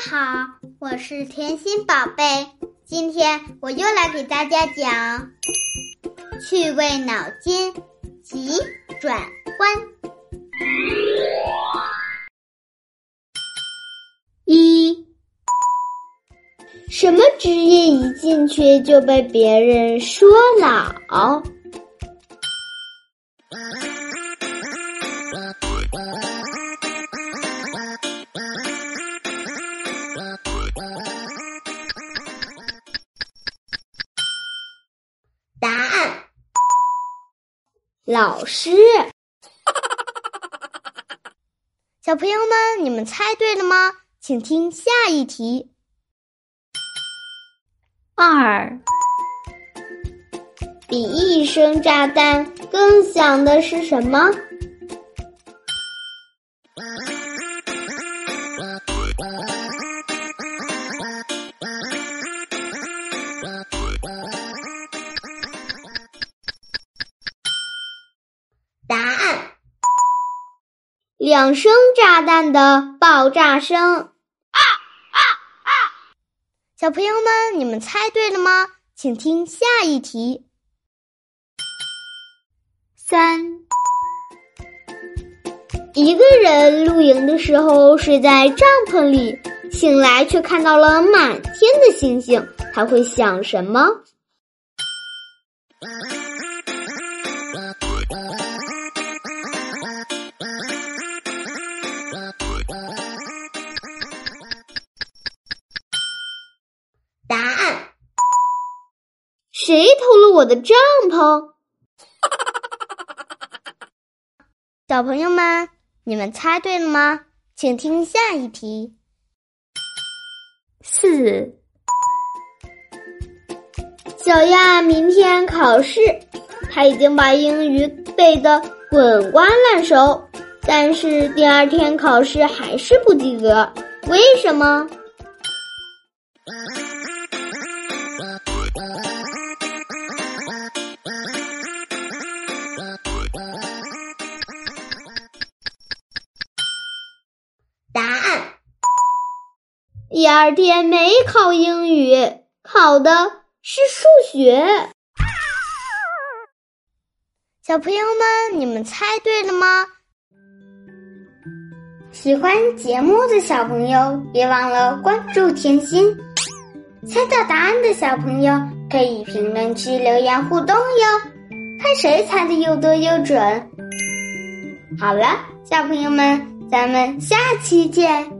好，我是甜心宝贝。今天我又来给大家讲趣味脑筋急转弯。一，什么职业一进去就被别人说老？老师。小朋友们，你们猜对了吗？请听下一题。二，比一声炸弹更响的是什么？两声炸弹的爆炸声。啊啊啊！小朋友们，你们猜对了吗？请听下一题。三，一个人露营的时候睡在帐篷里，醒来却看到了满天的星星，他会想什么？谁偷了我的帐篷？小朋友们，你们猜对了吗？请听下一题。四，小亚明天考试，他已经把英语背得滚瓜烂熟，但是第二天考试还是不及格，为什么？第二天没考英语，考的是数学。小朋友们，你们猜对了吗？喜欢节目的小朋友，别忘了关注甜心。猜到答案的小朋友，可以评论区留言互动哟，看谁猜的又多又准。好了，小朋友们，咱们下期见。